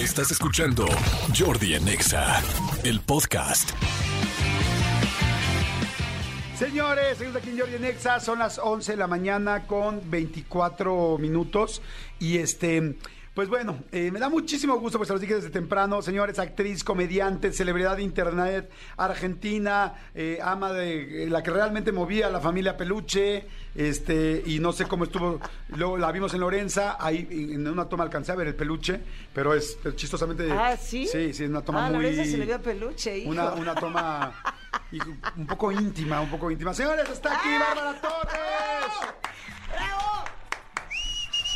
Estás escuchando Jordi en Exa, el podcast. Señores, seguimos aquí en Jordi en Exa, son las 11 de la mañana con 24 minutos y este... Pues bueno, eh, me da muchísimo gusto, pues se los dije desde temprano, señores, actriz, comediante, celebridad de internet, argentina, eh, ama de eh, la que realmente movía a la familia Peluche, este, y no sé cómo estuvo, luego la vimos en Lorenza, ahí en una toma alcancé a ver el peluche, pero es pero chistosamente. Ah, ¿sí? Sí, sí, una toma Ah, muy. Lorenza se le vio peluche, hijo. Una, una toma un poco íntima, un poco íntima. Señores, está aquí Bárbara Torres. ¡Bravo!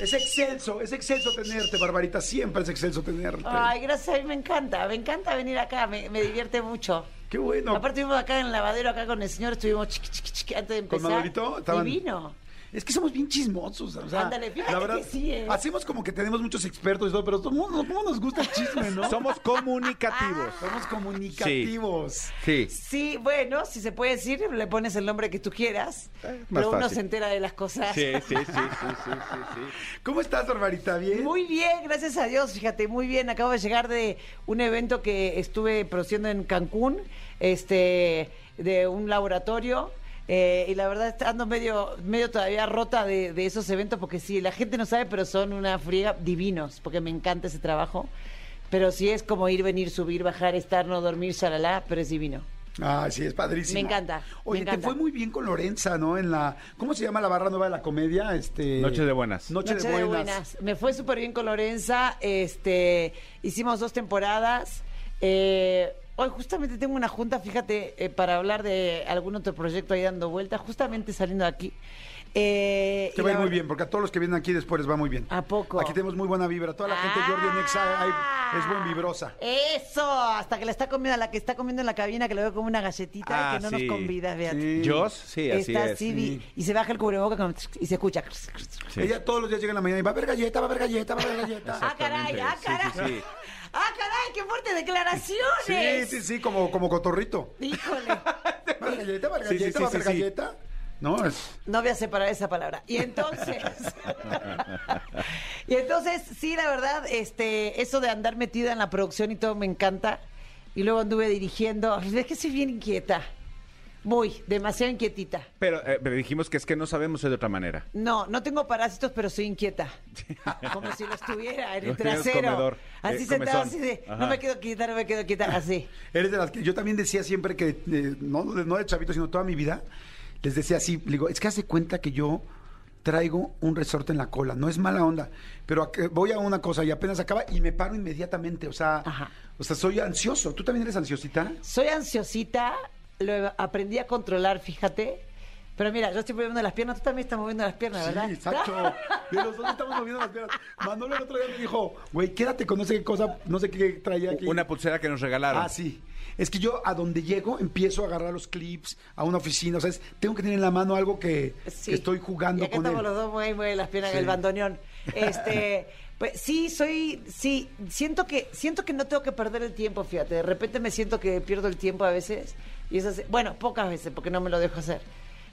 Es excelso, es excelso tenerte, Barbarita. Siempre es excelso tenerte. Ay, gracias, a mí me encanta, me encanta venir acá, me, me divierte mucho. Qué bueno. Aparte estuvimos acá en el lavadero, acá con el señor, estuvimos chiqui, chiqui, chiqui, antes de ¿Con empezar. Manolito? Estaban- Divino. Es que somos bien chismosos. O sea, Ándale, fíjate la verdad, que sí, ¿eh? Hacemos como que tenemos muchos expertos y todo, pero ¿cómo, cómo nos gusta el chisme, no? Somos comunicativos. Somos comunicativos. Sí. Sí, bueno, si se puede decir, le pones el nombre que tú quieras, más pero uno se entera de las cosas. Sí, sí, sí, sí, sí, sí, sí. ¿Cómo estás, Barbarita? ¿Bien? Muy bien, gracias a Dios, fíjate, muy bien. Acabo de llegar de un evento que estuve produciendo en Cancún, este, de un laboratorio. Eh, y la verdad ando medio, medio todavía rota de, de esos eventos porque sí, la gente no sabe, pero son una friega divinos, porque me encanta ese trabajo. Pero sí es como ir, venir, subir, bajar, estar, no dormir, shalala, pero es divino. Ah, sí, es padrísimo. Me encanta, Oye, me te fue muy bien con Lorenza, ¿no? En la, ¿cómo se llama la barra nueva de la comedia? Este, Noche de buenas. Noche, Noche de buenas. Me fue súper bien con Lorenza. Este, hicimos dos temporadas. Eh, hoy justamente tengo una junta, fíjate, eh, para hablar de algún otro proyecto ahí dando vueltas, justamente saliendo de aquí. Eh, Te va a ir muy bien, porque a todos los que vienen aquí después les va muy bien. ¿A poco? Aquí tenemos muy buena vibra. Toda la gente de Jordi en Exa hay- es buen vibrosa. Eso, hasta que la está comiendo, a la que está comiendo en la cabina, que le veo como una galletita Ah, que no sí. nos convida, fíjate. Sí. Jos, sí, así está es. así, vi- y se baja el cubreboca con- y se escucha. Sí. Ella todos los días llega en la mañana y va a haber galleta, va a haber galleta, va a haber galleta. Ah, caray, ah, Sí, caray. sí, sí. Ah, caray, qué fuertes declaraciones. Sí, sí, sí, como, como cotorrito. Híjole. ¿Va a haber galleta, va a haber Sí, sí, galleta, sí, galleta? No, es... No voy a separar esa palabra. Y entonces, y entonces, sí, la verdad, este, eso de andar metida en la producción y todo me encanta. Y luego anduve dirigiendo. Es que soy bien inquieta. Muy, demasiado inquietita. Pero, eh, pero dijimos que es que no sabemos de otra manera. No, no tengo parásitos, pero soy inquieta. Como si lo estuviera en el trasero. comedor, así eh, sentada, así de, no me quedo quieta, no me quedo quieta, así. Eres de las que yo también decía siempre que, eh, no, de- no de chavito, sino toda mi vida, les decía así, le digo, es que hace cuenta que yo traigo un resorte en la cola, no es mala onda, pero voy a una cosa y apenas acaba y me paro inmediatamente, o sea, Ajá. o sea, soy ansioso. ¿Tú también eres ansiosita? Soy ansiosita, lo aprendí a controlar, fíjate. Pero mira, yo estoy moviendo las piernas, tú también estás moviendo las piernas, ¿verdad? Sí, exacto. Y los dos estamos moviendo las piernas. Manolo el otro día me dijo, güey, quédate con no sé qué cosa, no sé qué traía aquí. Una pulsera que nos regalaron. Ah, sí. Es que yo a donde llego empiezo a agarrar los clips a una oficina. O sea, es- tengo que tener en la mano algo que, Sí. que estoy jugando y acá con estamos él. los dos muy, muy las piernas en Sí. el bandoneón. Este, pues sí, soy, sí, siento que, siento que no tengo que perder el tiempo, fíjate. De repente me siento que pierdo el tiempo a veces. Y es así- bueno, pocas veces, porque no me lo dejo hacer.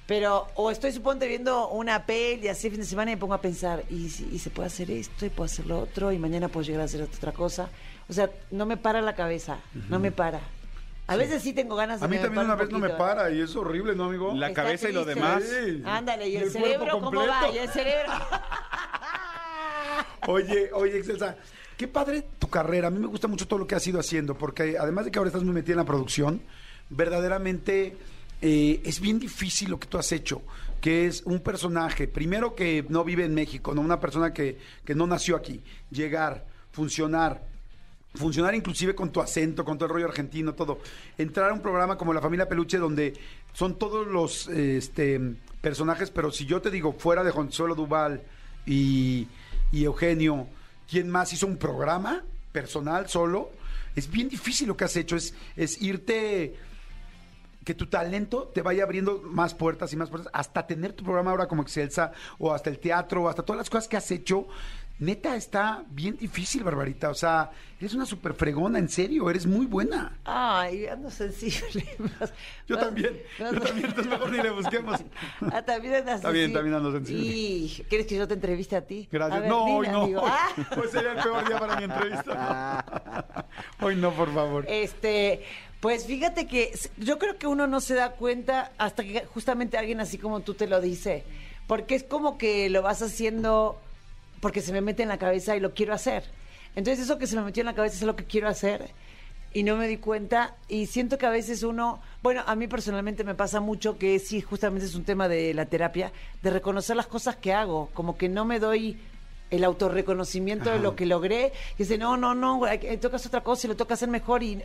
Pero, o estoy suponte viendo una peli así fin de semana y me pongo a pensar, y, y se puede hacer esto, y puedo hacer lo otro, y mañana puedo llegar a hacer otra cosa. O sea, no me para la cabeza, no me para. A veces sí tengo ganas de A mí también una un vez no me poquito. para y es horrible, ¿no, amigo? La Está cabeza y lo triste. demás. Sí. Ándale, ¿y, Y el, el cerebro cómo va? ¿Y el cerebro? Oye, oye, Excelsa, qué padre tu carrera. A mí me gusta mucho todo lo que has ido haciendo, porque además de que ahora estás muy metida en la producción, verdaderamente eh, es bien difícil lo que tú has hecho, que es un personaje, primero que no vive en México, no una persona que, que no nació aquí, llegar, funcionar, funcionar inclusive con tu acento, con todo el rollo argentino, todo. Entrar a un programa como La Familia Peluche donde son todos los este, personajes, pero si yo te digo fuera de Consuelo Duval y, y Eugenio, ¿quién más hizo un programa personal solo? Es bien difícil lo que has hecho, es, es irte que tu talento te vaya abriendo más puertas y más puertas, hasta tener tu programa ahora como Excelsa, o hasta el teatro, o hasta todas las cosas que has hecho, neta está bien difícil, Barbarita. O sea, eres una súper fregona, en serio, eres muy buena. Ay, ando sensible. Yo también, yo también, entonces mejor ni le busquemos. Ah, también andas Está bien, también ando sensible. Y, ¿quieres que yo te entreviste a ti? Gracias. A ver, no, hoy no. Hoy, Ah. hoy sería el peor día para mi entrevista. Hoy no, por favor. Este, pues fíjate que yo creo que uno no se da cuenta hasta que justamente alguien así como tú te lo dice. Porque es como que lo vas haciendo porque se me mete en la cabeza y lo quiero hacer. Entonces eso que se me metió en la cabeza es lo que quiero hacer y no me di cuenta y siento que a veces uno, bueno, a mí personalmente me pasa mucho que sí, justamente es un tema de la terapia, de reconocer las cosas que hago, como que no me doy el autorreconocimiento de lo que logré y dice, no, no, no, tocas otra cosa y lo toca hacer mejor y...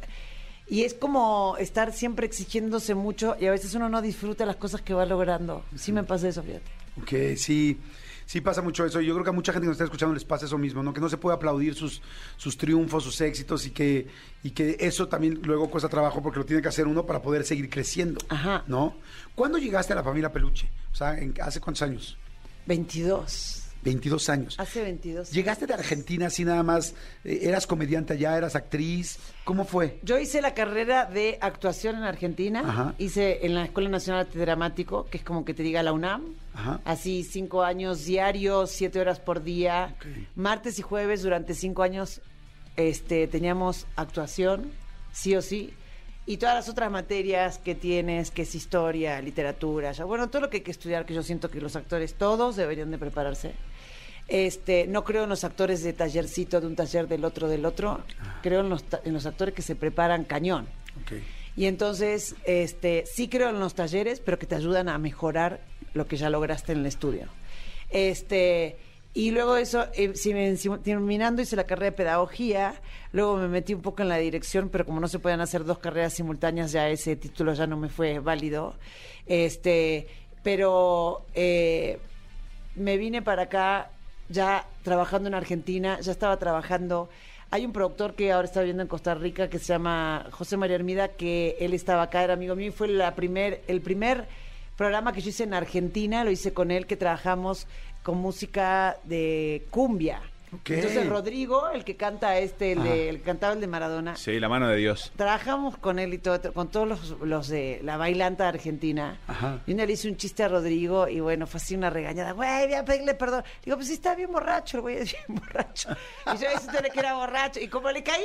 Y es como estar siempre exigiéndose mucho y a veces uno no disfruta las cosas que va logrando. Sí me pasa eso, fíjate. Ok, sí, sí pasa mucho eso. Y yo creo que a mucha gente que nos está escuchando les pasa eso mismo, ¿no? Que no se puede aplaudir sus, sus triunfos, sus éxitos y que, y que eso también luego cuesta trabajo porque lo tiene que hacer uno para poder seguir creciendo. Ajá. ¿No? ¿Cuándo llegaste a la familia Peluche? O sea, ¿en- ¿hace cuántos años? 22. 22 años. Hace 22. ¿Llegaste de Argentina así nada más? eh, ¿Eras comediante allá? ¿Eras actriz? ¿Cómo fue? Yo hice la carrera de actuación en Argentina, Ajá. hice en la Escuela Nacional de Dramático, que es como que te diga la UNAM, Ajá. así cinco años diarios, siete horas por día, Ok. martes y jueves durante cinco años este, teníamos actuación, sí o sí, y todas las otras materias que tienes, que es historia, literatura, ya, bueno, todo lo que hay que estudiar, que yo siento que los actores todos deberían de prepararse. Este, no creo en los actores de tallercito, de un taller del otro, del otro. Creo en los, en los actores que se preparan cañón. Y entonces, este, sí creo en los talleres, pero que te ayudan a mejorar lo que ya lograste en el estudio. Este, y luego eso, eh, si me- si- terminando hice la carrera de pedagogía, luego me metí un poco en la dirección, pero como no se pueden hacer dos carreras simultáneas, ya ese título ya no me fue válido. Este, pero eh, me vine para acá ya trabajando en Argentina, ya estaba trabajando. Hay un productor que ahora está viviendo en Costa Rica que se llama José María Hermida, que él estaba acá, era amigo mío y fue la primer, el primer programa que yo hice en Argentina, lo hice con él, que trabajamos con música de cumbia. Ok. Entonces Rodrigo, el que canta este, el, de- Ajá. el que cantaba el de Maradona, Sí, la mano de Dios. trabajamos con él y todo, con todos los, los de la bailanta argentina. Ajá. Y un día le hice un chiste a Rodrigo y bueno, fue así una regañada. Güey, voy a pedirle perdón. Digo, pues sí, está bien borracho, el güey es bien borracho. Y yo diciéndole que era borracho. Y como le caí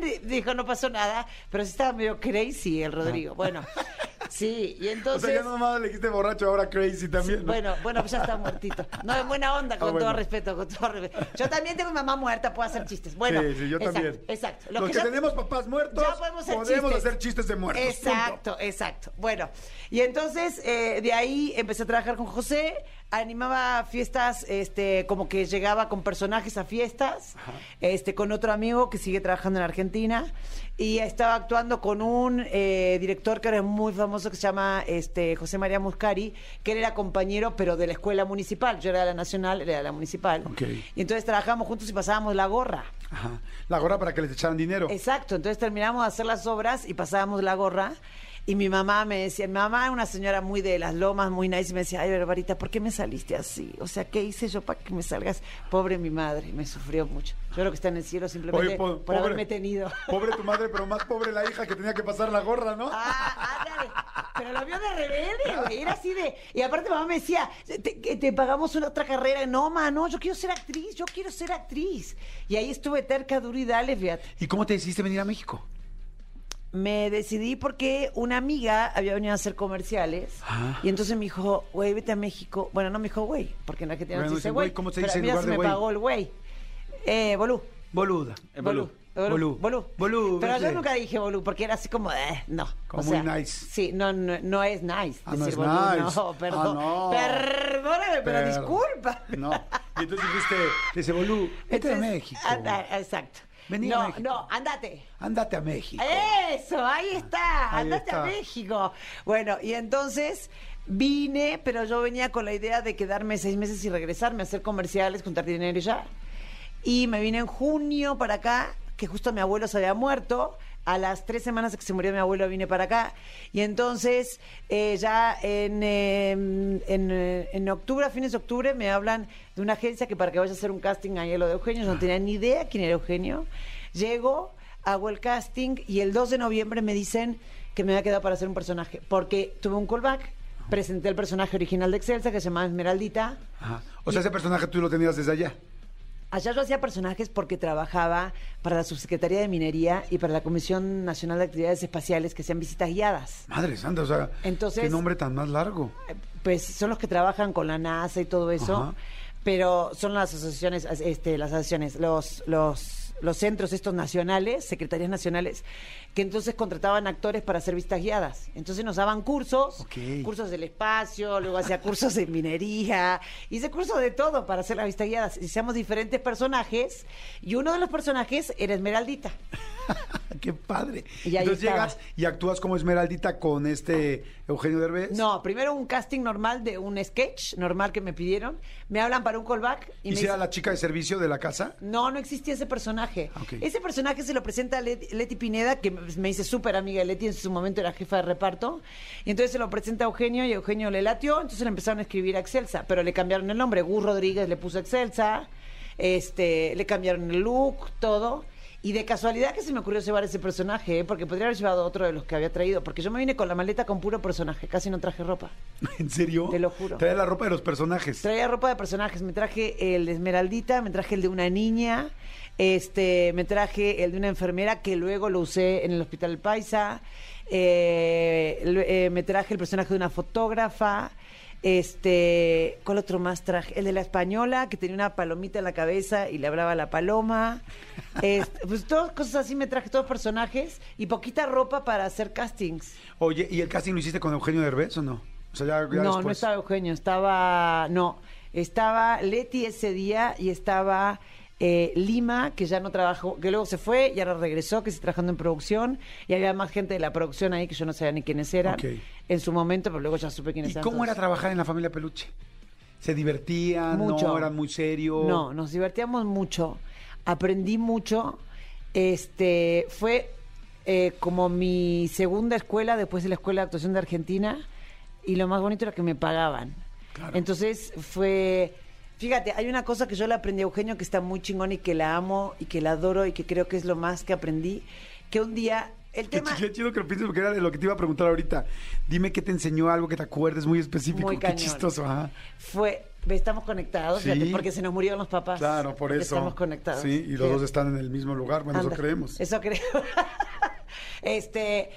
bien, di- dijo, no pasó nada. Pero sí estaba medio crazy el Rodrigo. Bueno, sí, y O entonces... sea, ya nomás le dijiste borracho, ahora crazy también. ¿no? Bueno, bueno, pues ya está muertito. No, en buena onda, con Ah, bueno. todo respeto, con todo respeto. Yo también tengo mamá muerta, puedo hacer chistes. Bueno, sí, sí, yo exacto, también. Exacto. Los que, tenemos papás muertos, ya podemos hacer podemos chistes. hacer chistes de muertos. punto. Exacto, exacto. Bueno, y entonces eh, de ahí empecé a trabajar con José, animaba fiestas, este, como que llegaba con personajes a fiestas, este, con otro amigo que sigue trabajando en Argentina, y estaba actuando con un eh, director que era muy famoso que se llama este, José María Muscari, que él era compañero, pero de la escuela municipal. Yo era de la nacional, él era de la municipal. Ok. Y entonces trabajábamos juntos y pasábamos la gorra. Ajá. La gorra para que les echaran dinero. Exacto, entonces terminamos de hacer las obras y pasábamos la gorra. Y mi mamá me decía, mi mamá es una señora muy de las lomas, muy nice, y me decía, ay, Barbarita, ¿por qué me saliste así? O sea, ¿qué hice yo para que me salgas? Pobre mi madre, me sufrió mucho. Yo creo que está en el cielo simplemente Oye, po- por haberme tenido. Pobre tu madre, pero más pobre la hija que tenía que pasar la gorra, ¿no? Ah, ándale. Pero lo vio de rebelde, güey. Era así de. Y aparte, mamá me decía, te, te pagamos una otra carrera. No, ma, no, yo quiero ser actriz, yo quiero ser actriz. Y ahí estuve terca, duro y dale, fíjate. ¿Y cómo te decidiste venir a México? Me decidí porque una amiga había venido a hacer comerciales Ah. y entonces me dijo, güey, vete a México. Bueno, no me dijo güey, porque en Bueno, no se dice güey. ¿cómo se pero dice en lugar se de me pagó el güey. Eh, bolú. Boluda. Eh, bolú. Bolú. Bolú. Bolú, Pero yo nunca dije bolú porque era así como, eh, no. Como O sea, muy nice. Sí, no, no, no es nice Ah, no decir es bolú. nice. No, perdón. Ah, no. Perdóname, pero Per- disculpa. No. Y entonces dijiste, dice Bolú, vete a Entonces, México. anda, exacto. Vení no, a México. no, andate. Ándate a México. Eso, ahí está, Ahí andate a. México. Bueno, y entonces vine, pero yo venía con la idea de quedarme seis meses y regresarme a hacer comerciales, juntar dinero y ya. Y me vine en junio para acá, que justo mi abuelo se había muerto. A las tres semanas que se murió mi abuelo vine para acá. Y entonces eh, ya en, eh, en, eh, en octubre, a fines de octubre, me hablan de una agencia que para que vaya a hacer un casting ahí lo de Eugenio. No tenía ni idea quién era Eugenio. Llego, hago el casting y el 2 de noviembre me dicen que me había quedado para hacer un personaje. Porque tuve un callback, presenté el personaje original de Excelsa que se llama Esmeraldita. Ajá. O sea, ese personaje tú lo tenías desde allá. Allá yo hacía personajes porque trabajaba para la Subsecretaría de Minería y para la Comisión Nacional de Actividades Espaciales que hacían visitas guiadas. Madre santa, o sea, Entonces- qué nombre tan más largo. Eh, Pues son los que trabajan con la NASA y todo eso, Ajá. pero son las asociaciones, este, las asociaciones, los, los, los centros estos nacionales, secretarías nacionales, que entonces contrataban actores para hacer vistas guiadas. Entonces nos daban cursos, Ok. cursos del espacio, luego hacía cursos de minería, hice cursos de todo para hacer las vistas guiadas. Hicimos diferentes personajes y uno de los personajes era Esmeraldita. qué padre. Y ahí Entonces estaba. llegas y actúas como Esmeraldita con este Eugenio Derbez. No, primero un casting normal de un sketch normal que me pidieron. Me hablan para un callback y, ¿Y me si era dicen- la chica de servicio de la casa? No, no existía ese personaje. Ese personaje se lo presenta a Leti, Leti Pineda, que me hice súper amiga de Leti, en su momento era jefa de reparto. Y entonces se lo presenta a Eugenio y Eugenio le latió, entonces le empezaron a escribir a Excelsa, pero le cambiaron el nombre. Gus Rodríguez le puso Excelsa, este, le cambiaron el look, todo. Y de casualidad que se me ocurrió llevar ese personaje, ¿eh? porque podría haber llevado otro de los que había traído, porque yo me vine con la maleta con puro personaje, casi no traje ropa. ¿En serio? Te lo juro. Trae la ropa de los personajes. Traía ropa de personajes. Me traje el de Esmeraldita, me traje el de una niña, este, me traje el de una enfermera que luego lo usé en el Hospital Paisa. eh, eh, me traje el personaje de una fotógrafa. Este, ¿cuál otro más traje? El de la española, que tenía una palomita en la cabeza y le hablaba a la paloma. Este, pues todas cosas así me traje, todos personajes y poquita ropa para hacer castings. Oye, ¿y el casting lo hiciste con Eugenio Derbez o no? O sea, ya, ya No, no estaba Eugenio, estaba. No, estaba Leti ese día y estaba eh, Lima, que ya no trabajó, que luego se fue y ahora regresó, que está trabajando en producción. Y había más gente de la producción ahí que yo no sabía ni quiénes eran en su momento, pero luego ya supe quiénes ¿Y eran. cómo era trabajar en la familia Peluche? ¿Se divertían? Mucho. ¿No? ¿Eran muy serios? No, nos divertíamos mucho. Aprendí mucho. Este fue eh, como mi segunda escuela después de la escuela de actuación de Argentina y lo más bonito era que me pagaban. Claro. Entonces fue, fíjate, hay una cosa que yo le aprendí a Eugenio que está muy chingón y que la amo y que la adoro y que creo que es lo más que aprendí, que un día el tema qué chido que lo pienses porque era de lo que te iba a preguntar ahorita. Dime qué te enseñó algo que te acuerdes muy específico. Muy qué chistoso, ajá. fue estamos conectados, Sí. fíjate, porque se nos murieron los papás. Claro, por eso. Estamos conectados. Sí, y los dos están en el mismo lugar. Bueno, eso Anda, creemos. Eso creo. este,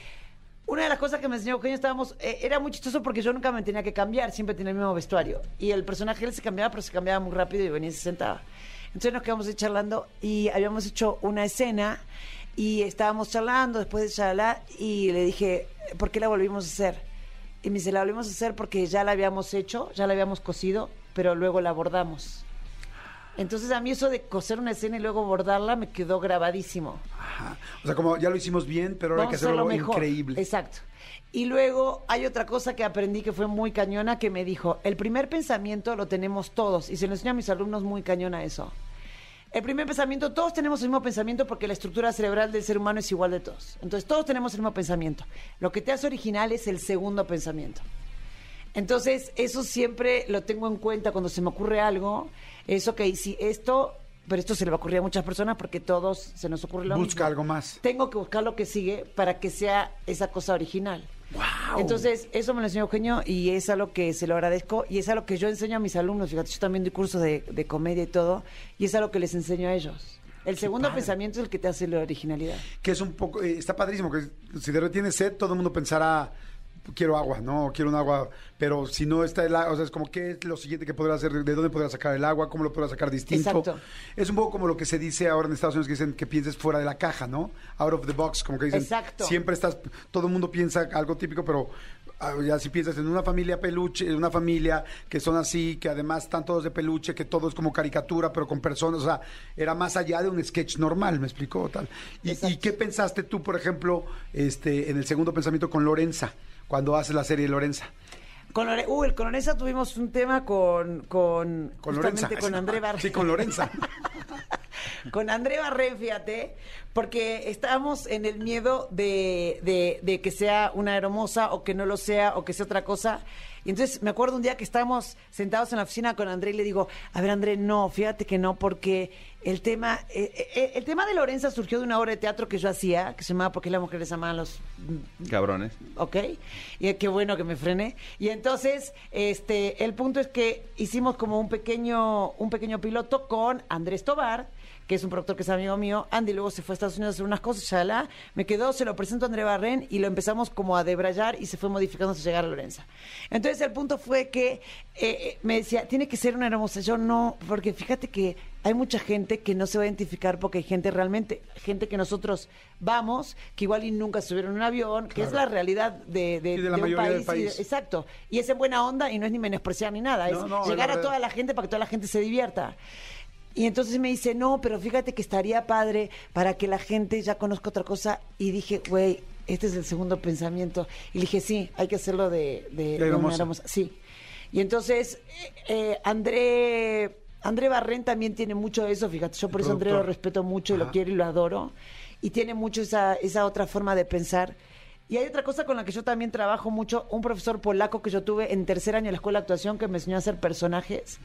una de las cosas que me enseñó Eugenio estábamos, eh, era muy chistoso porque yo nunca me tenía que cambiar, siempre tenía el mismo vestuario. Y el personaje él se cambiaba, pero se cambiaba muy rápido y venía y se sentaba. Entonces nos quedamos ahí charlando y habíamos hecho una escena y estábamos charlando después de charlar y le dije, ¿por qué la volvimos a hacer? Y me dice, la volvimos a hacer porque ya la habíamos hecho, ya la habíamos cosido, pero luego la bordamos. Entonces a mí eso de coser una escena y luego bordarla me quedó grabadísimo. Ajá. O sea, como ya lo hicimos bien, pero ahora hay que hacerlo mejor. increíble. Exacto. Y luego hay otra cosa que aprendí que fue muy cañona que me dijo, el primer pensamiento lo tenemos todos y se lo enseño a mis alumnos muy cañona eso. El primer pensamiento, todos tenemos el mismo pensamiento porque la estructura cerebral del ser humano es igual de todos. Entonces todos tenemos el mismo pensamiento. Lo que te hace original es el segundo pensamiento. Entonces, eso siempre lo tengo en cuenta cuando se me ocurre algo. Es, ok, si esto, pero esto se le va a ocurrir a muchas personas porque todos se nos ocurre lo Busca mismo. algo más. Tengo que buscar lo que sigue para que sea esa cosa original. ¡Wow! Entonces, eso me lo enseñó Eugenio y es algo que se lo agradezco y es algo que yo enseño a mis alumnos. Fíjate, yo también doy cursos de, de comedia y todo y es algo que les enseño a ellos. El segundo padre. pensamiento es el que te hace la originalidad. que es un poco, eh, está padrísimo, que si de repente tienes sed, todo el mundo pensará, quiero agua, ¿no? Quiero un agua, pero si no está el agua, o sea, es como, ¿qué es lo siguiente que podrá hacer? ¿De dónde podrá sacar el agua? ¿Cómo lo podrá sacar distinto? Exacto. Es un poco como lo que se dice ahora en Estados Unidos, que dicen que pienses fuera de la caja, ¿no? Out of the box, como que dicen, Exacto. siempre estás, todo el mundo piensa algo típico, pero ah, ya si piensas en una familia peluche, en una familia que son así, que además están todos de peluche, que todo es como caricatura, pero con personas, o sea, era más allá de un sketch normal, ¿me explicó? Tal. ¿Y. ¿Y qué pensaste tú, por ejemplo, este, en el segundo pensamiento con Lorenza, cuando haces la serie Lorenza? Con, Lore- Uy, con Lorenza tuvimos un tema con, con, Con Lorenza. con André Vargas. Sí, con Lorenza. con André Barrén, fíjate, porque estábamos en el miedo de, de- de que sea una hermosa o que no lo sea o que sea otra cosa. Y entonces me acuerdo un día que estábamos sentados en la oficina con André y le digo, a ver André, no, fíjate que no, porque el tema, eh, eh, el tema de Lorenza surgió de una obra de teatro que yo hacía, que se llamaba Porque las mujeres aman a los Cabrones. ¿ok? Y qué bueno que me frené. Y entonces, este, el punto es que hicimos como un pequeño, un pequeño piloto con Andrés Tobar, que es un productor que es amigo mío. Andy luego se fue a Estados Unidos a hacer unas cosas, shalá. Me quedó, se lo presento a André Barren y lo empezamos como a debrayar y se fue modificando hasta llegar a Lorenza. Entonces, el punto fue que eh, eh, me decía, tiene que ser una hermosa. Yo no, porque fíjate que hay mucha gente que no se va a identificar porque hay gente realmente, gente que nosotros vamos, que igual y nunca subieron en un avión, que es la realidad de, de, Y de la un mayoría del país. y de- exacto. Y es en buena onda y no es ni menospreciar ni nada. No, es no, llegar la a toda la gente para que toda la gente se divierta. Y entonces me dice, no, pero fíjate que estaría padre para que la gente ya conozca otra cosa. Y dije, güey, este es el segundo pensamiento. Y le dije, sí, hay que hacerlo de, de, De de una hermosa. Sí. Y entonces, eh, eh, André, André Barren también tiene mucho de eso, fíjate. Yo por El eso André lo respeto mucho y lo quiero y lo adoro. Y tiene mucho esa, esa otra forma de pensar. Y hay otra cosa con la que yo también trabajo mucho, un profesor polaco que yo tuve en tercer año de la escuela de actuación que me enseñó a hacer personajes.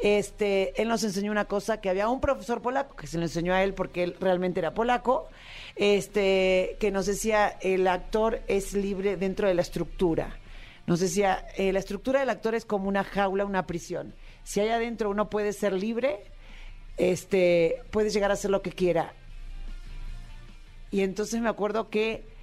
Este, él nos enseñó una cosa que había un profesor polaco que se lo enseñó a él porque él realmente era polaco, este, que nos decía el actor es libre dentro de la estructura. Nos decía, eh, la estructura del actor es como una jaula, una prisión. Si hay adentro uno puede ser libre, este, puede llegar a hacer lo que quiera. Y entonces me acuerdo que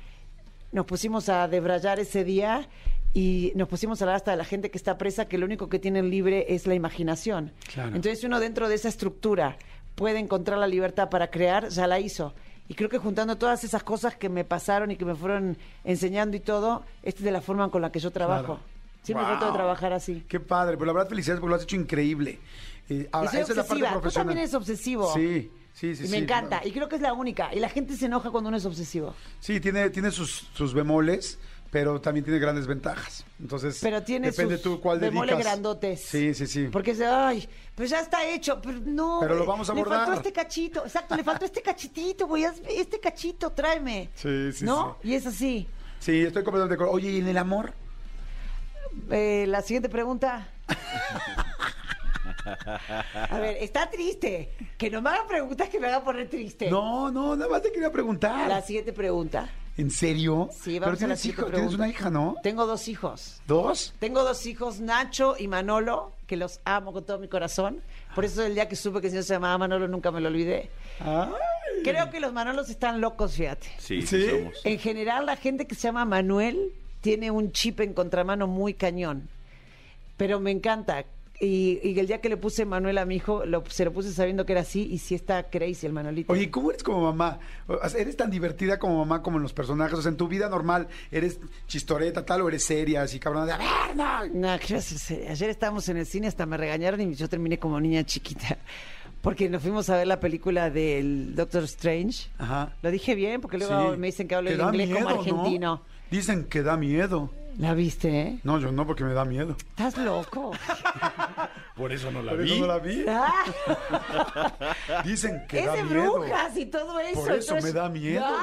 nos pusimos a debrayar ese día y nos pusimos a hablar hasta de la gente que está presa, que lo único que tienen libre es la imaginación. Claro. Entonces uno dentro de esa estructura puede encontrar la libertad para crear, ya la hizo. Y creo que juntando todas esas cosas que me pasaron y que me fueron enseñando y todo, esta es de la forma con la que yo trabajo. Claro. Siempre Wow. trato de trabajar así. Qué padre, pues la verdad felicidades porque lo has hecho increíble. Eh, ahora, esa es la parte obsesiva. Tú profesional. también eres obsesivo. Sí, sí, sí. y sí. me encanta. Y creo que es la única. Y la gente se enoja cuando uno es obsesivo. Sí, tiene, tiene sus, sus bemoles, pero también tiene grandes ventajas. Entonces, Pero tiene depende sus tú cuál bemoles dedicas. grandotes. Sí, sí, sí. Porque es de, ay, pues ya está hecho. Pero no. Pero lo vamos a Le abordar. faltó este cachito. Exacto, le faltó este cachitito, güey. Este cachito, tráeme. Sí, sí, ¿No? Y es así. Sí, estoy completamente de acuerdo. Oye, ¿y en el amor? Eh, la siguiente pregunta. A ver, está triste. Que no me hagan preguntas que me hagan poner triste. No, no, nada más te quería preguntar. La siguiente pregunta. ¿En serio? Sí, Pero vamos a la tienes, hijo, tienes una hija, ¿no? Tengo dos hijos. ¿Dos? Tengo dos hijos, Nacho y Manolo, que los amo con todo mi corazón. Por eso el día que supe que el señor se llamaba Manolo nunca me lo olvidé. Ay. Creo que los Manolos están locos, fíjate. Sí, ¿Sí? sí, somos. En general, la gente que se llama Manuel tiene un chip en contramano muy cañón. Pero me encanta. Y, y el día que le puse Manuel a mi hijo, lo- se lo puse sabiendo que era así y sí está crazy el Manolito. Oye, ¿cómo eres como mamá? ¿Eres tan divertida como mamá como en los personajes? O sea, en tu vida normal, ¿eres chistoreta tal o eres seria, así cabrona de, a ver, no? No, ¿qué vas a hacer? Ayer estábamos en el cine, hasta me regañaron y yo terminé como niña chiquita. Porque nos fuimos a ver la película del Doctor Strange. Ajá. Lo dije bien, porque luego Sí. me dicen que hablo da inglés como miedo, ¿no? argentino. Dicen que da miedo. ¿La viste, eh? No, yo no, porque me da miedo. Estás loco. Por eso no la Por vi. eso no la vi. Dicen que es da de miedo. brujas y todo eso. Por eso me da miedo.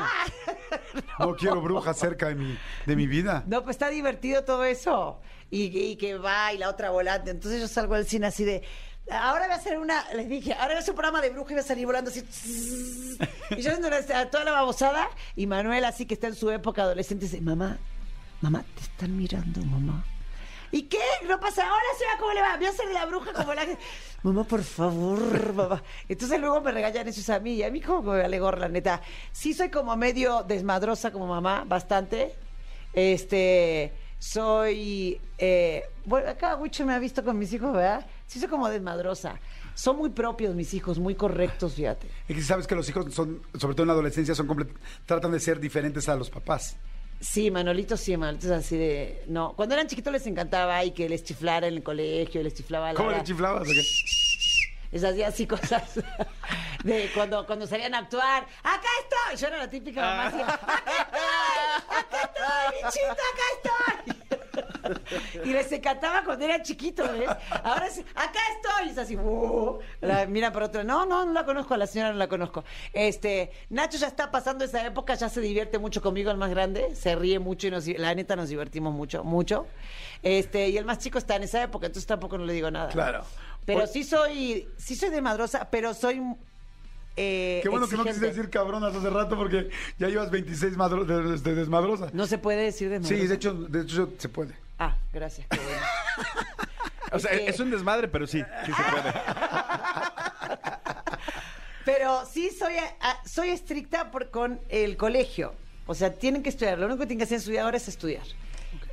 No quiero brujas cerca de mi, de mi vida. No, pues está divertido todo eso. Y, y que va y la otra volante. Entonces yo salgo del cine así de. Ahora voy a hacer una. Les dije, ahora voy a hacer un programa de bruja y voy a salir volando así. Y yo haciendo toda la babosada. Y Manuel, así que está en su época adolescente, dice: Mamá, mamá, te están mirando, mamá. ¿Y qué? No pasa. Ahora se va, ¿cómo le va? Voy a hacer la bruja como la. Mamá, por favor, mamá. Entonces luego me regañan esos a mí. Y a mí, como que me vale gorra, la neta. Sí, soy como medio desmadrosa como mamá, bastante. Este. Soy. Eh, bueno, acá Wicho me ha visto con mis hijos, ¿verdad? Sí, soy como desmadrosa. Son muy propios mis hijos, muy correctos, fíjate. Es que sabes que los hijos son, sobre todo en la adolescencia, son tratan de ser diferentes a los papás. Sí, Manolito sí, Manolito es así de... No, cuando eran chiquitos les encantaba y que les chiflara en el colegio, les chiflaba la ¿Cómo hora- le chiflabas? Les hacía así cosas de cuando, cuando salían a actuar. ¡Acá estoy! Yo era la típica mamá así. ¡Acá estoy! ¡Acá estoy, bichito! ¡Acá estoy! y les encantaba cuando era chiquito, ¿ves? Ahora sí, acá estoy. Y es así, "Uh". La mira por otro. No, no, no la conozco, a la señora no la conozco. Este, Nacho ya está pasando esa época, ya se divierte mucho conmigo, el más grande, se ríe mucho y nos, la neta nos divertimos mucho, mucho. Este, y el más chico está en esa época, entonces tampoco no le digo nada. Claro. Pero Pues- sí soy, sí soy de madrosa, pero soy eh, Qué bueno que no quisiste decir cabronas hace rato porque ya llevas 26 madro- de, de desmadrosa. No se puede decir de Sí, de hecho, de hecho se puede. Ah, gracias. qué bueno. O sea, Es que- es un desmadre, pero sí, sí se puede. Pero sí soy, ah, soy estricta por, con el colegio. O sea, tienen que estudiar. Lo único que tienen que hacer vida ahora es estudiar.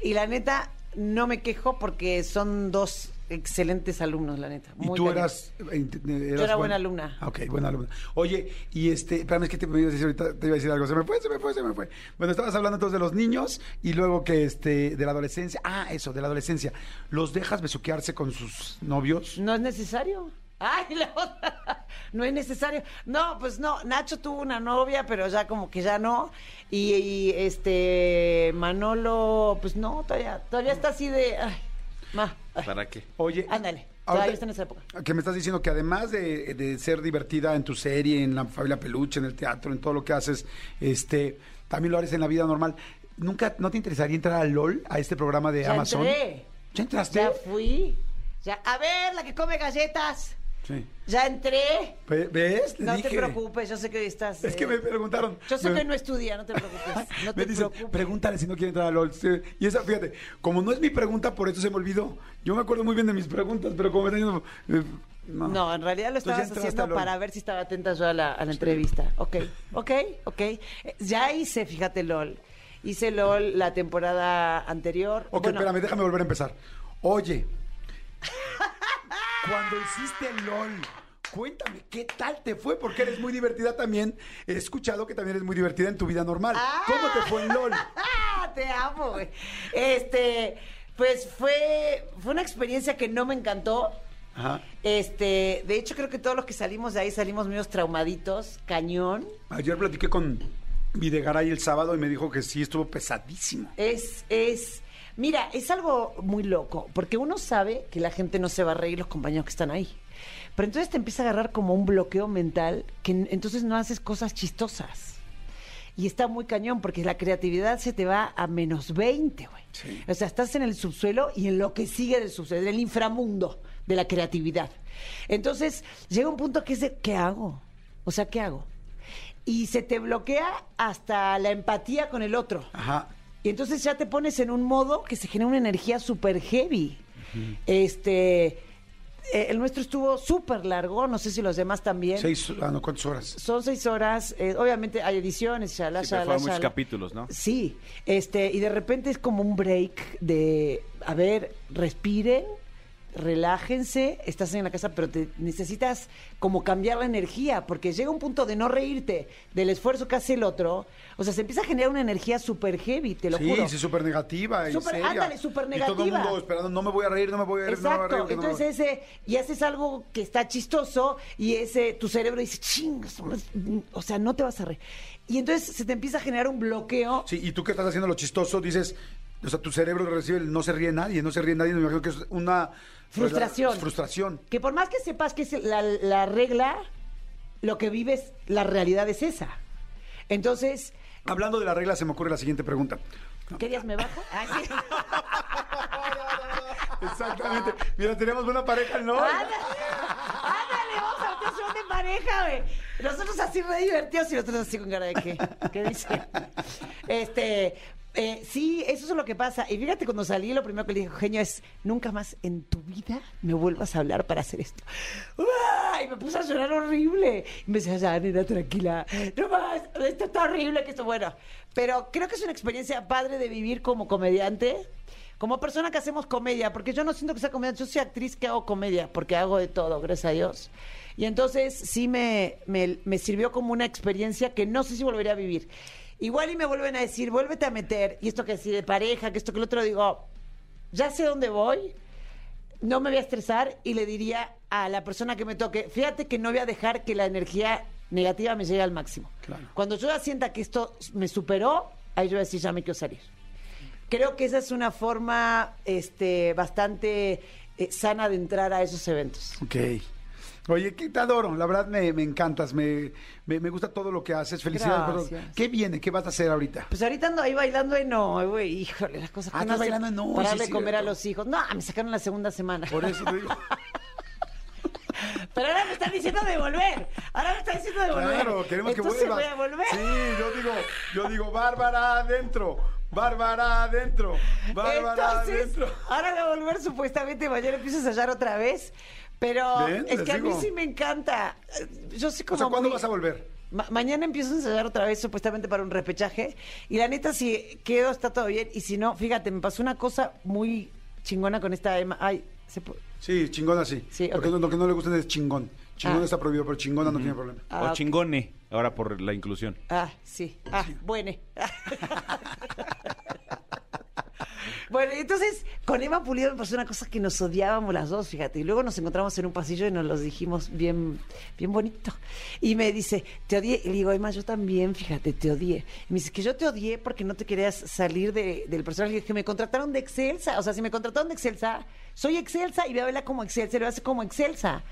Y la neta, no me quejo porque son dos excelentes alumnos, la neta. ¿Y tú eras, eh, int- eras era buen- buena alumna. Ok, buena alumna. Oye, y este, espérame, es que te me ibas a decir ahorita, te iba a decir algo. Se me fue, se me fue, se me fue. Bueno, estabas hablando entonces de los niños y luego que este, de la adolescencia. Ah, eso, de la adolescencia. ¿Los dejas besuquearse con sus novios? No es necesario. Ay, la otra. No es necesario. No, pues no. Nacho tuvo una novia, pero ya como que ya no. Y, y, este Manolo, pues no, todavía, todavía está así de. Ay, ma. ¿Para qué? Oye. Ándale. ahorita está en esa época. Que me estás diciendo que además de, de ser divertida en tu serie, en la familia peluche, en el teatro, en todo lo que haces, este, también lo haces en la vida normal. ¿Nunca, no te interesaría entrar a LOL, a este programa de Ya Amazon? entré. ¿Ya entraste? Ya fui. Ya, a ver, la que come galletas. Sí. Ya entré. Ve- ¿Ves? Le No dije. te preocupes, yo sé que hoy estás. Es que eh, me preguntaron. Yo sé me- que no estudia, no te preocupes. No me te dicen, preocupes. pregúntale si no quiere entrar a LOL. Y esa, fíjate, como no es mi pregunta, por eso se me olvidó. Yo me acuerdo muy bien de mis preguntas, pero como me están eh, no. No, en realidad lo estabas haciendo para ver si estaba atenta yo a la, a la entrevista. Ok, ok, ok. Eh, Ya hice, fíjate, LOL. Hice LOL la temporada anterior. Ok, Bueno, espérame, déjame volver a empezar. Oye, cuando hiciste LOL, cuéntame, ¿qué tal te fue? Porque eres muy divertida también. He escuchado que también eres muy divertida en tu vida normal. Ah. ¿Cómo te fue en LOL? ¡Ah! Te amo, güey. Este, pues fue, fue una experiencia que no me encantó. Ajá. Este, de hecho, creo que todos los que salimos de ahí salimos medio traumaditos, cañón. Ayer platiqué con Videgaray el sábado y me dijo que sí estuvo pesadísimo. Es, es, mira, es algo muy loco, porque uno sabe que la gente no se va a reír los compañeros que están ahí. Pero entonces te empieza a agarrar como un bloqueo mental que entonces no haces cosas chistosas. Y está muy cañón porque la creatividad se te va a menos 20, güey. Sí. O sea, estás en el subsuelo y en lo que sigue del subsuelo, en el inframundo de la creatividad. Entonces, llega un punto que es de, ¿qué hago? O sea, ¿qué hago? Y se te bloquea hasta la empatía con el otro. Ajá. Y entonces ya te pones en un modo que se genera una energía súper heavy. Este. eh, el nuestro estuvo súper largo, no sé si los demás también. Seis, ah, no, ¿cuántas horas? Son seis horas, eh, obviamente hay ediciones, shala, Sí, pero shala, fueron muchos shala. capítulos, ¿no? Sí, este, y de repente es como un break de, a ver, respiren, relájense, estás en la casa, pero te necesitas como cambiar la energía, porque llega un punto de no reírte del esfuerzo que hace el otro, o sea, se empieza a generar una energía súper heavy, te lo sí, juro. sí, súper negativa y Súper- seria. ándale, súper Y todo el negativa. mundo esperando, no me voy a reír, no me voy a reír, no me voy a reír. No me entonces ese, y haces algo que está chistoso y ese, tu cerebro dice, ching, o sea, no te vas a reír. Y entonces se te empieza a generar un bloqueo. Sí, y tú que estás haciendo lo chistoso, dices, o sea, tu cerebro recibe el no se ríe nadie, no se ríe nadie, me imagino que es una... Frustración. Frustración. Que por más que sepas que es la, la regla, lo que vives, la realidad es esa. Entonces, Hablando de la regla, se me ocurre la siguiente pregunta. ¿qué días me bajo? Ay, sí. Exactamente. Mira, tenemos buena pareja, ¿no? Ándale, ándale, vamos a meter show de pareja, güey. Nosotros así re divertidos y nosotros así con cara de qué. ¿Qué dice? Este, eh, sí, eso es lo que pasa. Y fíjate, cuando salí, lo primero que le dije, genio, es nunca más en tu vida me vuelvas a hablar para hacer esto. ¡Uah! Y me puse a llorar horrible. Y me decía, ya, nena, tranquila. No más, esto está horrible, que esto bueno. Pero creo que es una experiencia padre de vivir como comediante. Como persona que hacemos comedia, porque yo no siento que sea comediante, yo soy actriz que hago comedia, porque hago de todo, gracias a Dios. Y entonces sí me, me, me sirvió como una experiencia que no sé si volvería a vivir. Igual y me vuelven a decir, vuélvete a meter, y esto que sí de pareja, que esto que el otro, digo, ya sé dónde voy, no me voy a estresar y le diría a la persona que me toque, fíjate que no voy a dejar que la energía negativa me llegue al máximo. Claro. Cuando yo ya sienta que esto me superó, ahí yo voy a decir, ya me quiero salir. creo que esa es una forma este, bastante eh, sana de entrar a esos eventos. Ok. Oye, que te adoro, la verdad me, me encantas, me, me, me gusta todo lo que haces, felicidades. por. Gracias. ¿Qué viene? ¿Qué vas a hacer ahorita? Pues ahorita ando ahí bailando en no, güey, híjole, las cosas Ah, que estás hace bailando en Hoy, Para sí, es comer a los hijos. No, me sacaron la segunda semana. Por eso te digo. Pero ahora me están diciendo de volver. Ahora me están diciendo de volver. Claro, queremos Entonces que vuelva. voy a volver. Sí, yo digo, yo digo, Bárbara adentro, Bárbara adentro, Bárbara Entonces, adentro. ahora voy a volver supuestamente mañana empiezo a ensayar otra vez. Pero es que a mí sí me encanta. Yo soy O como sea, ¿cuándo muy- vas a volver? Ma- mañana empiezo a ensayar otra vez supuestamente para un repechaje. Y la neta, si quedo, está todo bien. Y si no, fíjate, me pasó una cosa muy chingona con esta Emma. Ay, se Sí, chingona sí. Sí, Porque lo, que no le gusta es chingón. Chingón Ah. está prohibido, pero chingona no tiene problema. Ah, o chingone, ahora por la inclusión. Ah, sí. Ah, bueno. Bueno, entonces con Emma Pulido me pasó una cosa que nos odiábamos las dos, fíjate. Y luego nos encontramos en un pasillo y nos los dijimos bien, bien bonito. Y me dice, te odié. Y le digo, Emma, yo también, fíjate, te odié. Y me dice que yo te odié porque no te querías salir de- del personaje que me contrataron de Excelsa. O sea, si me contrataron de Excelsa, soy Excelsa y voy a verla como Excelsa lo hace como Excelsa.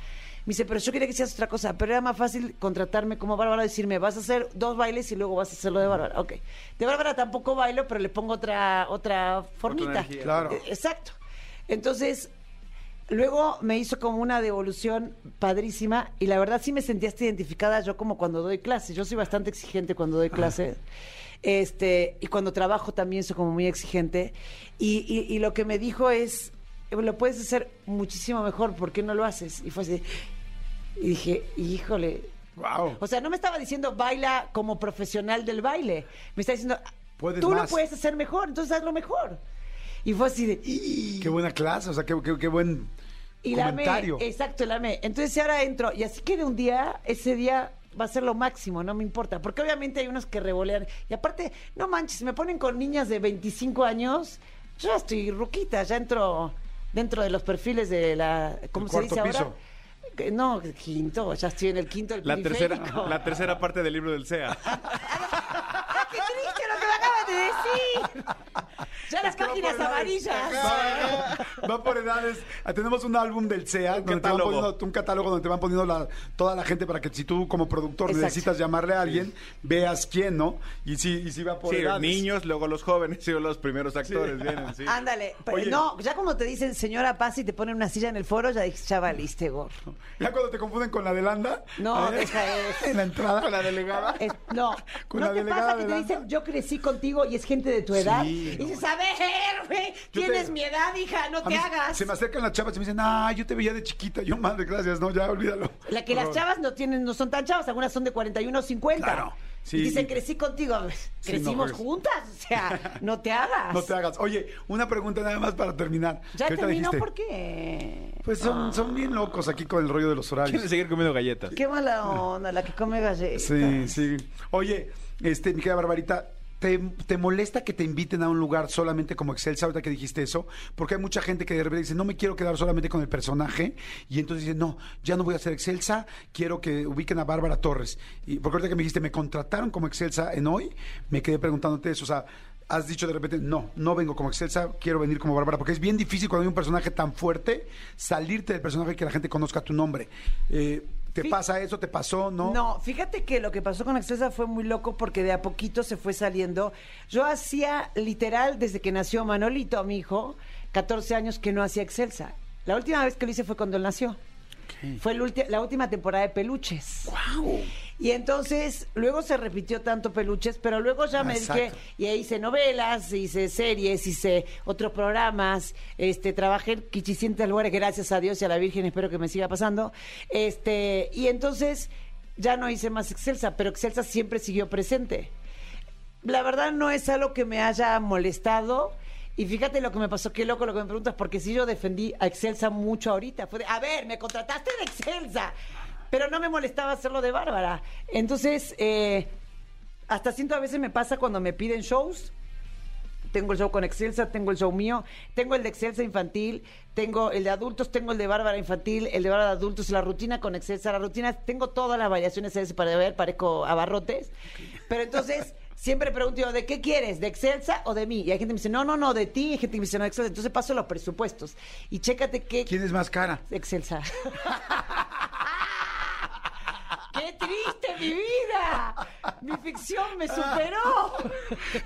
Me dice, pero yo quería que hicieras otra cosa, pero era más fácil contratarme como Bárbara, decirme, vas a hacer dos bailes y luego vas a hacerlo de Bárbara. Ok. De Bárbara tampoco bailo, pero le pongo otra, otra formita. Claro. Eh, Exacto. Entonces, luego me hizo como una devolución padrísima y la verdad sí me sentía hasta identificada yo como cuando doy clases. Yo soy bastante exigente cuando doy clases. Este, y cuando trabajo también soy como muy exigente. Y, y- y lo que me dijo es, lo puedes hacer muchísimo mejor, ¿por qué no lo haces? Y fue así. Y dije, híjole. Wow. O sea, no me estaba diciendo baila como profesional del baile. Me está diciendo, tú lo puedes hacer mejor, entonces hazlo mejor. Y fue así de... Qué buena clase, o sea, qué, qué- qué buen Y la amé, comentario. exacto, la amé. Entonces ahora entro, y así que de un día, ese día va a ser lo máximo, no me importa. Porque obviamente hay unos que revolean. Y aparte, no manches, me ponen con niñas de 25 años, yo ya estoy ruquita, ya entro dentro de los perfiles de la... ¿Cómo El se dice ahora? No, quinto, ya estoy en el quinto del La tercera, la tercera parte del libro del SEA. ¡Ah, qué triste lo que me acabas de decir! Ya las Es que va páginas amarillas. Va, va por edades. Tenemos un álbum del CEA, donde te van catálogo. poniendo, un catálogo donde te van poniendo la- toda la gente para que si tú como productor Exacto. necesitas llamarle a alguien, veas quién, ¿no? Y si, y si va por Sí, edades. niños, luego los jóvenes y luego los primeros actores vienen, sí. Ándale, pero Oye. no, ya como te dicen señora Paz y te ponen una silla en el foro, ya dices, ya valiste, gorro. Ya cuando te confunden con la de Landa. No, ¿eh? esa es. En la entrada. Con la delegada. Es- no, Con ¿no la te delegada pasa que te dicen yo crecí contigo y es gente de tu edad? Sí, y no. dices, a ver, güey, tienes te- mi edad, hija, no A te mí hagas. Se me acercan las chavas y me dicen, ah, yo te veía de chiquita. Yo, madre, gracias. No, ya, olvídalo. La que las favor. chavas no tienen, no son tan chavas, algunas son de 41 o 50. Claro, sí. Y dicen, crecí contigo. Sí, Crecimos no juegues. juntas, o sea, no te hagas. No te hagas. Oye, una pregunta nada más para terminar. Ya ¿Qué ahorita terminó, dijiste? ¿por qué? Pues son, son bien locos aquí con el rollo de los horarios. Quieren seguir comiendo galletas. Qué mala onda, la que come galletas. Sí, sí. Oye, este, mi querida Barbarita, ¿te, molesta que te inviten a un lugar solamente como Excelsa ahorita que dijiste eso? Porque hay mucha gente que de repente dice, no me quiero quedar solamente con el personaje. Y entonces dice, no, ya no voy a ser Excelsa, quiero que ubiquen a Bárbara Torres. Y porque ahorita que me dijiste, me contrataron como Excelsa en hoy, me quedé preguntándote eso. O sea, has dicho de repente, no, no vengo como Excelsa, quiero venir como Bárbara. Porque es bien difícil cuando hay un personaje tan fuerte, salirte del personaje y que la gente conozca tu nombre. Eh, ¿Te Fí- pasa eso? ¿Te pasó? ¿No? No, fíjate que lo que pasó con Excelsa fue muy loco porque de a poquito se fue saliendo. Yo hacía literal desde que nació Manolito, mi hijo, 14 años que no hacía Excelsa. La última vez que lo hice fue cuando él nació. Fue la última temporada de Peluches. Y entonces, luego se repitió tanto Peluches, pero luego ya me dije, y ahí hice novelas, hice series, hice otros programas, este, trabajé en Quichicientes lugares, gracias a Dios y a la Virgen, espero que me siga pasando. Este, y entonces ya no hice más Excelsa, pero Excelsa siempre siguió presente. La verdad no es algo que me haya molestado. Y fíjate lo que me pasó, qué loco lo que me preguntas, porque si yo defendí a Excelsa mucho ahorita, fue de, a ver, me contrataste de Excelsa, pero no me molestaba hacerlo de Bárbara. Entonces, eh, hasta siento a veces me pasa cuando me piden shows, tengo el show con Excelsa, tengo el show mío, tengo el de Excelsa infantil, tengo el de adultos, tengo el de Bárbara infantil, el de Bárbara de adultos, la rutina con Excelsa, la rutina, tengo todas las variaciones ese para ver, parezco abarrotes. Pero entonces, siempre pregunto yo, ¿de qué quieres? ¿De Excelsa o de mí? Y hay gente que me dice, no, no, no, de ti. Y hay gente que me dice, no, Excelsa. Entonces paso los presupuestos. Y chécate qué... ¿Quién es más cara? Excelsa. ¡Qué triste mi vida! Mi ficción me superó.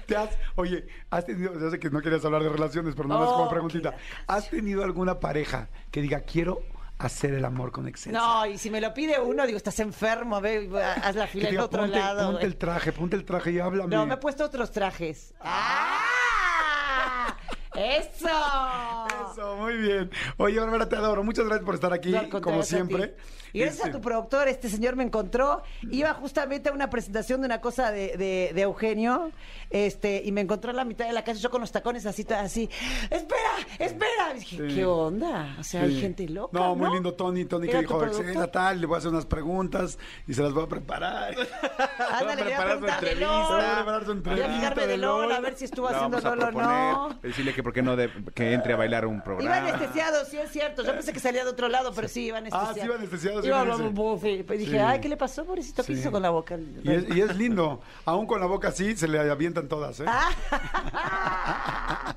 ¿Te has, oye, has tenido, ya sé que no querías hablar de relaciones, pero nada más Oh, como preguntita. ¿Has tenido alguna pareja que diga, quiero hacer el amor con Excelsa? No, y si me lo pide uno, digo, estás enfermo, ve, haz la fila diga, otro ponte, lado. ponte el traje, ponte el traje y háblame. No, me he puesto otros trajes. ¡Ah! ¡Eso! Eso, muy bien. Oye, Bárbara, te adoro. Muchas gracias por estar aquí, No, como a siempre. Y gracias a Este, tu productor, este señor me encontró. Iba justamente a una presentación de una cosa de, de- de Eugenio, este, y me encontró en la mitad de la casa, yo con los tacones así, toda así. ¡Espera! ¡Espera! Y dije, Sí. ¿qué onda? O sea, hay sí. gente loca. No, No, muy lindo Tony. Tony que Era dijo. Excelsa, tal, le voy a hacer unas preguntas y se las voy a preparar. Ándale, voy a preparar de. Voy a preparar su Voy a entrevista fijarme de LOL, a ver si estuvo haciendo a LOL o no. decirle que por qué no de- que entre a bailar un Iba programa. anestesiado, sí es cierto. Yo pensé que salía de otro lado, pero sí iba anestesiado. Ah, sí iba anestesiado, sí Iba hablando sí. Pues dije, Sí. ay, ¿qué le pasó, pobrecito? ¿Qué Sí. hizo con la boca? Y es, y es lindo. Aún con la boca así, se le avientan todas, ¿eh? Ah.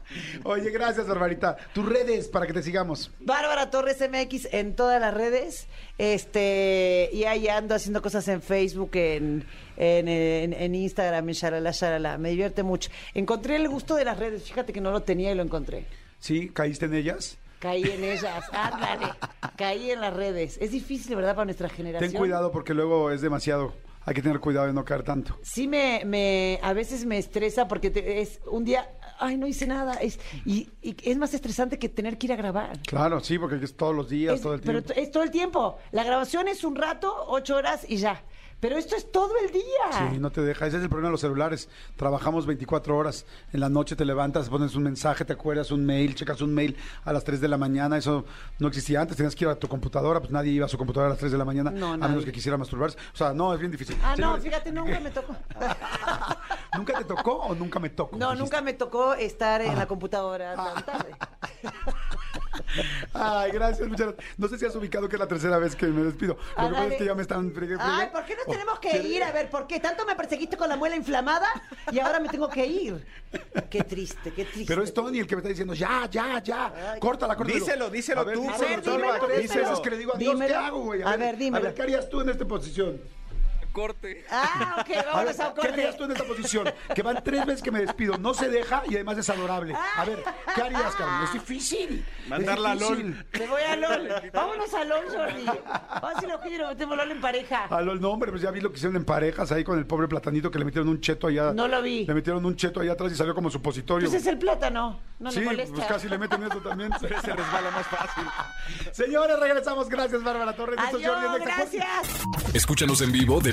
Oye, gracias, Barbarita. Tus redes para que te sigamos. Bárbara Torres MX en todas las redes. Este, y ahí ando haciendo cosas en Facebook, en, en, en- en Instagram, en Shalala Shalala. Me divierte mucho. Encontré el gusto de las redes. Fíjate que no lo tenía y lo encontré. ¿Sí? ¿Caíste en ellas? Caí en ellas. Ándale. Caí en las redes. Es difícil, ¿verdad? Para nuestra generación. Ten cuidado porque luego es demasiado. Hay que tener cuidado de no caer tanto. Sí me, me a veces me estresa porque te- es un día, ay, no hice nada. Es, y, y es más estresante que tener que ir a grabar. Claro, sí, porque es todos los días, Es- todo el pero tiempo. t- es todo el tiempo. La grabación es un rato, ocho horas y ya. Pero esto es todo el día. Sí, no te deja. Ese es el problema de los celulares. Trabajamos 24 horas. En la noche te levantas, pones un mensaje, te acuerdas un mail, checas un mail a las 3 de la mañana. Eso no existía antes. Tenías que ir a tu computadora. Pues nadie iba a su computadora a las 3 de la mañana. No, a nadie. menos que quisiera masturbarse. O sea, no, es bien difícil. Ah, no, fíjate, nunca me tocó. ¿Nunca te tocó o nunca me tocó? No, dijiste? nunca me tocó estar en Ah. la computadora tan tarde. Ay, gracias, muchas gracias. No sé si has ubicado que es la tercera vez que me despido. Lo que pasa es que ya me están... Ay. ¿por qué nos Oh, tenemos que ir? A ver, ¿por qué? Tanto me perseguiste con la muela inflamada y ahora me tengo que ir. Qué triste, qué triste. Pero es Tony el que me está diciendo, ya, ya, ya, Ay, córtala, córtala. Díselo, díselo A ver, tú, díselo, díselo, dímelo. tres veces que le digo adiós, ¿qué hago, güey? A ver, dímelo. A ver, ¿qué harías tú en esta posición? Corte. Ah, ok, A ver, vámonos a un ¿qué corte. harías tú en esta posición? Que van tres veces que me despido, no se deja y además es adorable. A ver, ¿qué harías, Carmen? Es difícil. Mandarla es a LOL. Me voy a LOL. Vámonos a LOL, Jordi. Vamos a y nos metemos LOL en pareja. A LOL, no, hombre, pues ya vi lo que hicieron en parejas ahí con el pobre platanito que le metieron un cheto allá. No lo vi. Le metieron un cheto allá atrás y salió como supositorio. Pues es el plátano. No sí, le molesta. pues casi le meten eso también. Se resbala más fácil. Señores, regresamos. Gracias, Bárbara Torres. Adiós, Jordi gracias. Escúchanos en vivo de